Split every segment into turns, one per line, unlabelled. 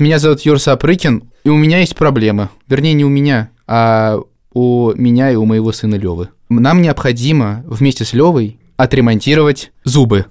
Меня зовут Юр Сапрыкин, и у меня есть проблемы. Вернее, не у меня, а у меня и у моего сына Левы. Нам необходимо вместе с Левой отремонтировать зубы.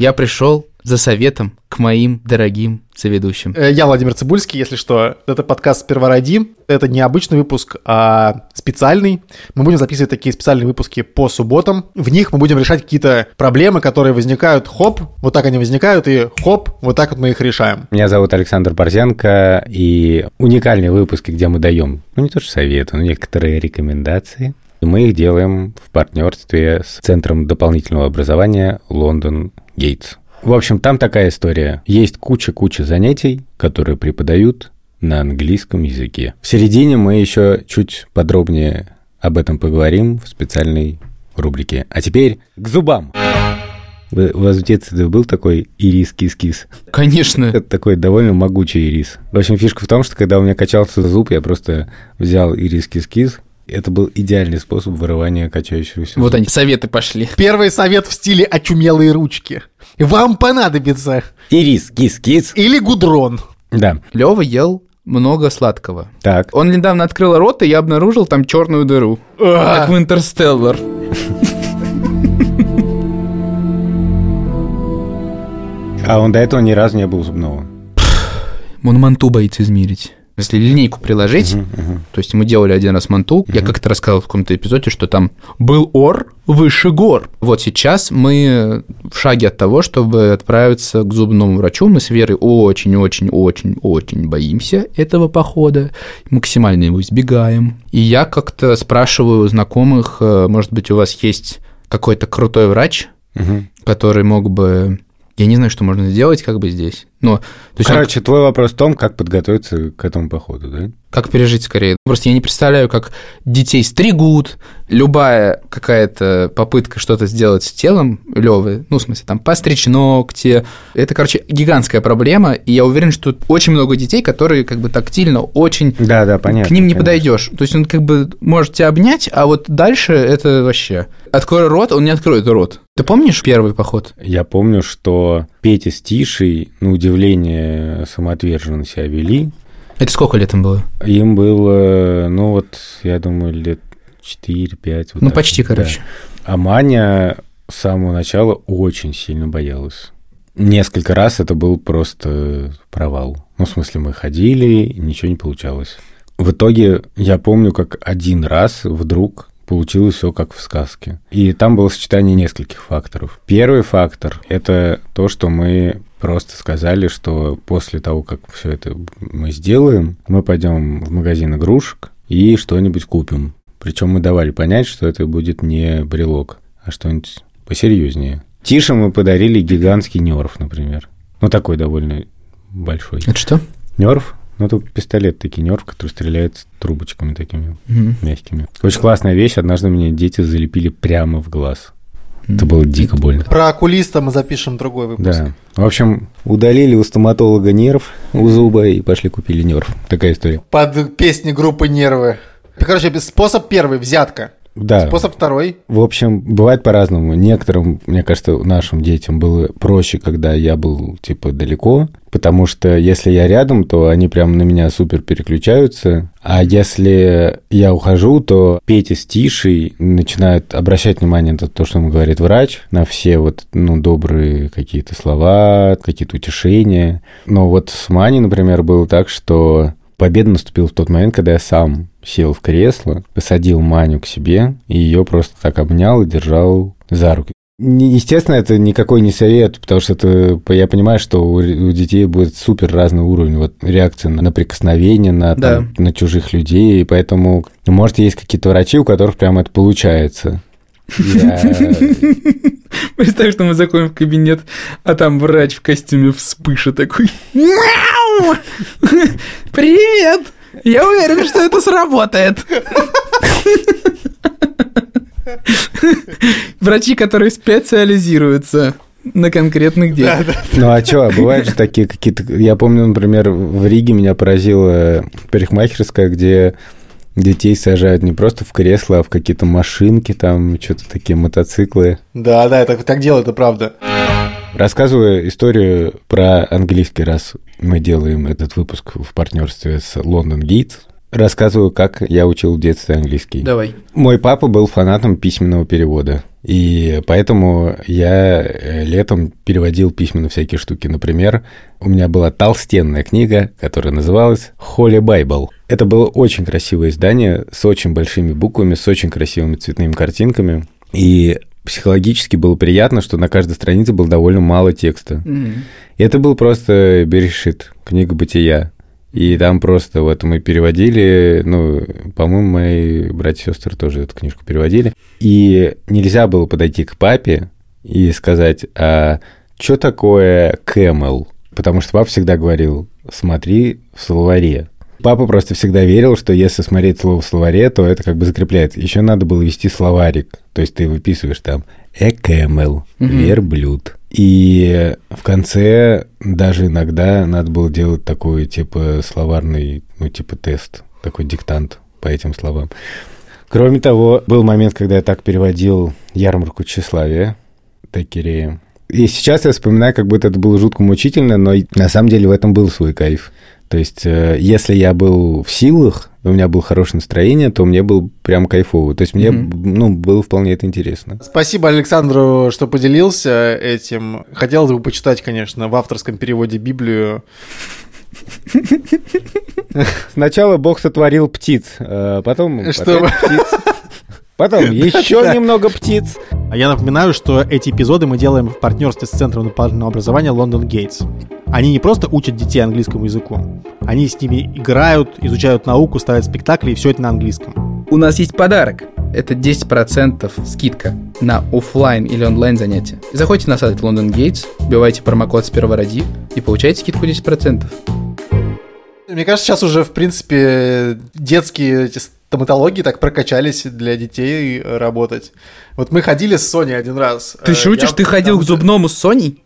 Я пришел за советом к моим дорогим соведущим.
Э, Я Владимир Цибульский, если что. Это подкаст «Сперва ради». Это не обычный выпуск, а специальный. Мы будем записывать такие специальные выпуски по субботам. В них мы будем решать какие-то проблемы, которые возникают хоп, вот так они возникают, и хоп, вот так вот мы их решаем.
Меня зовут Александр Борзенко, и уникальные выпуски, где мы даем, ну не то что советы, но некоторые рекомендации. Мы их делаем в партнерстве с Центром дополнительного образования Лондон Гейтс. В общем, там такая история. Есть куча-куча занятий, которые преподают на английском языке. В середине мы еще чуть подробнее об этом поговорим в специальной рубрике. А теперь к зубам. Вы, у вас в детстве был такой ирис-кис-кис?
Конечно.
Это такой довольно могучий ирис. В общем, фишка в том, что когда у меня качался зуб, я просто взял ирис-кис-кис. Это был идеальный способ вырывания качающегося
Вот
зуба.
они, советы пошли.
Первый совет в стиле «очумелые ручки». Вам понадобится
Ирис-кис-кис.
или гудрон.
Да,
Лева ел много сладкого.
так.
Он недавно открыл рот, и я обнаружил там черную дыру. Как в Интерстеллар.
А он до этого ни разу не был зубного.
Он манту боится измерить. Если линейку приложить, то есть мы делали один раз манту, я как-то рассказывал в каком-то эпизоде, что там был ор выше гор. Вот сейчас мы в шаге от того, чтобы отправиться к зубному врачу. Мы с Верой очень-очень-очень-очень боимся этого похода, максимально его избегаем. И я как-то спрашиваю у знакомых, э, может быть, у вас есть какой-то крутой врач,
Мгм.
который мог бы... Я не знаю, что можно сделать как бы здесь, но... То есть он
Короче, твой вопрос в том, как подготовиться к этому походу, да?
Как пережить скорее. Просто я не представляю, как детей стригут, любая какая-то попытка что-то сделать с телом Левы, ну, в смысле, там, постричь ногти, это, короче, гигантская проблема, и я уверен, что очень много детей, которые как бы тактильно очень...
Да, да, понятно.
к ним не
конечно.
подойдешь. То есть он как бы может тебя обнять, а вот дальше это вообще... Открой рот, он не откроет рот. Ты помнишь первый поход?
Я помню, что Петя с Тишей, на удивление, самоотверженно себя вели.
Это сколько лет им было?
Им было, ну вот, я думаю, лет 4-5. вот
ну,
так
почти,
вот, да.
короче.
А Маня с самого начала очень сильно боялась. Несколько раз это был просто провал. Ну, в смысле, мы ходили, ничего не получалось. В итоге я помню, как один раз вдруг получилось все как в сказке. И там было сочетание нескольких факторов. Первый фактор – это то, что мы просто сказали, что после того, как все это мы сделаем, мы пойдем в магазин игрушек и что-нибудь купим. Причем мы давали понять, что это будет не брелок, а что-нибудь посерьезнее. Тише мы подарили гигантский нерв, например. Ну, такой довольно большой.
Это что?
Нерв? Ну, это пистолет такой нерв, который стреляет трубочками такими
Мгм.
мягкими. Очень классная вещь. Однажды мне дети залепили прямо в глаз. Это было дико больно.
Про окулиста мы запишем другой выпуск.
Да. В общем, удалили у стоматолога нерв у зуба и пошли купили нерв. Такая история.
Под песни группы «Нервы». Короче, способ первый – взятка.
Да.
Способ второй
В общем, бывает по-разному. Некоторым, мне кажется, нашим детям было проще, когда я был, типа, далеко, потому что если я рядом, то они прям на меня супер переключаются, а если я ухожу, то Петя с Тишей начинают обращать внимание на то, что ему говорит врач, на все вот, ну, добрые какие-то слова, какие-то утешения. Но вот с Маней, например, было так, что Победа наступила в тот момент, когда я сам сел в кресло, посадил Маню к себе и ее просто так обнял и держал за руки. Естественно, это никакой не совет, потому что это, я понимаю, что у, детей будет супер разный уровень вот, реакции на, на прикосновение, на, там, на чужих людей, и поэтому, может, есть какие-то врачи, у которых прям это получается. Я-
Представь, что мы заходим в кабинет, а там врач в костюме вспыша такой. Мяу! Привет! Я уверен, что это сработает. Врачи, которые специализируются на конкретных детях.
Ну а что, бывают же такие какие-то... Я помню, например, в Риге меня поразила парикмахерская, где детей сажают не просто в кресло, а в какие-то машинки, там что-то такие мотоциклы.
Да, да, так, так делают, это правда.
Рассказываю историю про английский, раз мы делаем этот выпуск в партнерстве с London Gates. Рассказываю, как я учил в детстве английский.
Давай.
Мой папа был фанатом письменного перевода. И поэтому я э, летом переводил письменно всякие штуки. Например, у меня была толстенная книга, которая называлась «Holy Bible». Это было очень красивое издание с очень большими буквами, с очень красивыми цветными картинками. И психологически было приятно, что на каждой странице было довольно мало текста.
Мгм.
И это был просто Берешит, книга бытия. И там просто вот мы переводили, ну, по-моему, мои братья и сестры тоже эту книжку переводили. И нельзя было подойти к папе и сказать, а что такое camel? Потому что папа всегда говорил, смотри в словаре. Папа просто всегда верил, что если смотреть слово в словаре, то это как бы закрепляется. Еще надо было вести словарик. То есть ты выписываешь там
Мгм.
верблюд. И в конце даже иногда надо было делать такой, типа, словарный, ну, типа, тест, такой диктант по этим словам. Кроме того, был момент, когда я так переводил ярмарку тщеславия Текерея. И сейчас я вспоминаю, как будто это было жутко мучительно, но на самом деле в этом был свой кайф. То есть, э, если я был в силах, и у меня было хорошее настроение, то мне было прям кайфово. То есть, мне,
Мгм.
ну, было вполне это интересно.
Спасибо Александру, что поделился этим. Хотелось бы почитать, конечно, в авторском переводе Библию.
Сначала Бог сотворил птиц, э, потом птиц, потом еще немного птиц.
А я напоминаю, что эти эпизоды мы делаем в партнерстве с Центром дополнительного образования London Gates. Они не просто учат детей английскому языку, они с ними играют, изучают науку, ставят спектакли, и все это на английском.
У нас есть подарок. Это 10% скидка на оффлайн или онлайн занятия. Заходите на сайт London Gates, вбивайте промокод с первого ради и получайте скидку 10%.
Мне кажется, сейчас уже, в принципе, детские эти стоматологии так прокачались для детей работать. Вот мы ходили с Соней один раз.
Ты
Э,
шутишь?
я-
Ты ходил к
там-
зубному с Соней?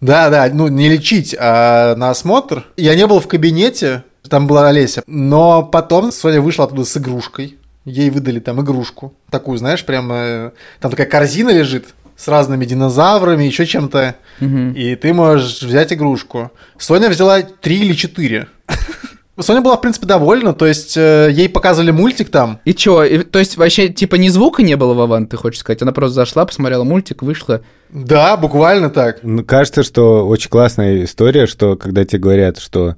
Да, да, ну не лечить, а на осмотр. Я не был в кабинете, там была Олеся, но потом Соня вышла оттуда с игрушкой. Ей выдали там игрушку. Такую, знаешь, прям э, там такая корзина лежит с разными динозаврами, еще чем-то.
Мгм.
И ты можешь взять игрушку. Соня взяла три или четыре. Соня была, в принципе, довольна, то есть э, ей показывали мультик там.
И чё? И- то есть вообще типа ни звука не было Вован, ты хочешь сказать? Она просто зашла, посмотрела мультик, вышла.
Да, буквально так.
Ну, кажется, что очень классная история, что когда тебе говорят, что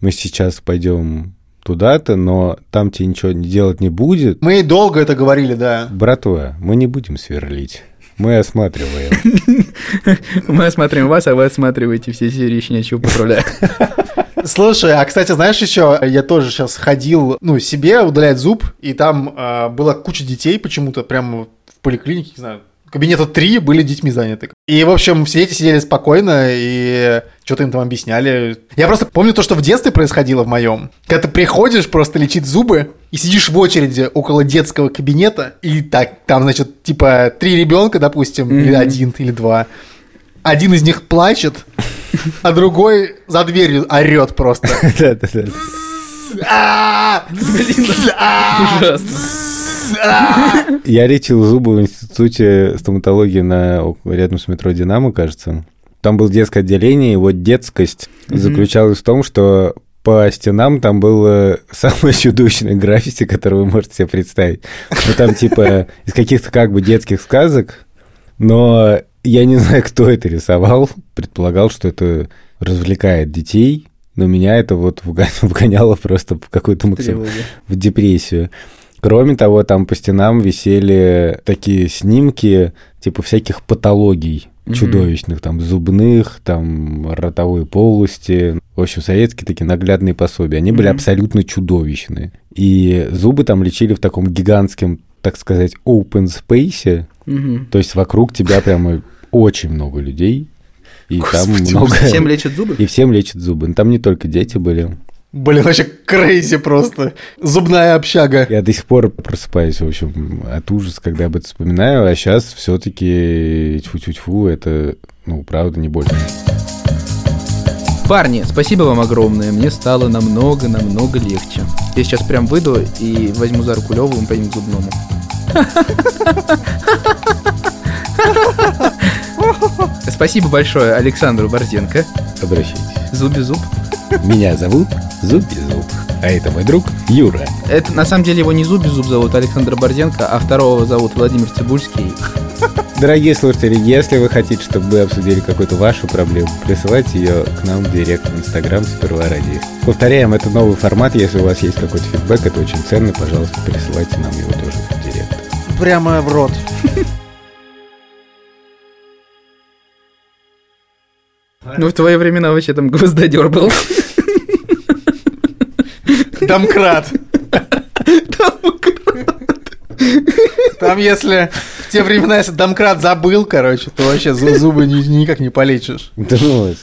мы сейчас пойдем туда-то, но там тебе ничего не делать не будет,
Мы ей долго это говорили, да.
братва, мы не будем сверлить. Мы осматриваем.
Мы осматриваем вас, а вы осматриваете все серии щенячьего патруля.
Слушай, а кстати, знаешь еще, я тоже сейчас ходил, ну, себе удалять зуб, и там а, была куча детей почему-то прямо в поликлинике, не знаю, кабинета три были детьми заняты. И, в общем, все дети сидели спокойно и что-то им там объясняли. Я просто помню то, что в детстве происходило в моем. Когда ты приходишь просто лечить зубы и сидишь в очереди около детского кабинета, и так, там, значит, типа три ребенка, допустим, или
Мгм.
один, или два. Один из них плачет, а другой за дверью орет просто. А, а, а.
Я лечил зубы в институте стоматологии на, рядом с метро «Динамо», кажется. Там было детское отделение, и вот детскость заключалась в том, что по стенам там было самое чудовищное граффити, которое вы можете себе представить. Ну, там типа из каких-то как бы детских сказок, но я не знаю, кто это рисовал. Предполагал, что это развлекает детей, но меня это вот вгоняло просто в какую-то максимум в депрессию. Кроме того, там по стенам висели такие снимки, типа всяких патологий
Мгм.
чудовищных, там зубных, там ротовой полости. В общем, советские такие наглядные пособия. Они были
Мгм.
абсолютно чудовищные. И зубы там лечили в таком гигантском, так сказать, open space. То есть вокруг тебя прямо очень много людей. И там
Господи,
много...
Всем лечат зубы?
И всем лечат зубы. Но Там не только дети были.
Блин, вообще крейзи просто. Зубная общага.
Я до сих пор просыпаюсь, в общем, от ужаса, когда об этом вспоминаю, а сейчас все-таки тьфу-тьфу-тьфу, это, ну, правда, не больно.
Парни, спасибо вам огромное. Мне стало намного-намного легче. Я сейчас прям выйду и возьму за руку Леву и мы пойдем к зубному. Спасибо большое Александру Борзенко.
Обращайтесь.
Зуби зуб.
Меня зовут Зуби Зуб. А это мой друг Юра.
Это на самом деле его не Зуби зуб зовут, Александр Борзенко, а второго зовут Владимир Цибульский.
Дорогие слушатели, если вы хотите, чтобы мы обсудили какую-то вашу проблему, присылайте ее к нам в директ в Инстаграм сперва ради. Повторяем, это новый формат. Если у вас есть какой-то фидбэк, это очень ценно. Пожалуйста, присылайте нам его тоже в директ.
Прямо в рот.
Ну, в твои времена вообще там гвоздодер был.
Домкрат. Там, если в те времена, если домкрат забыл, короче, то вообще зу- зубы ни- никак не полечишь.
Да ну.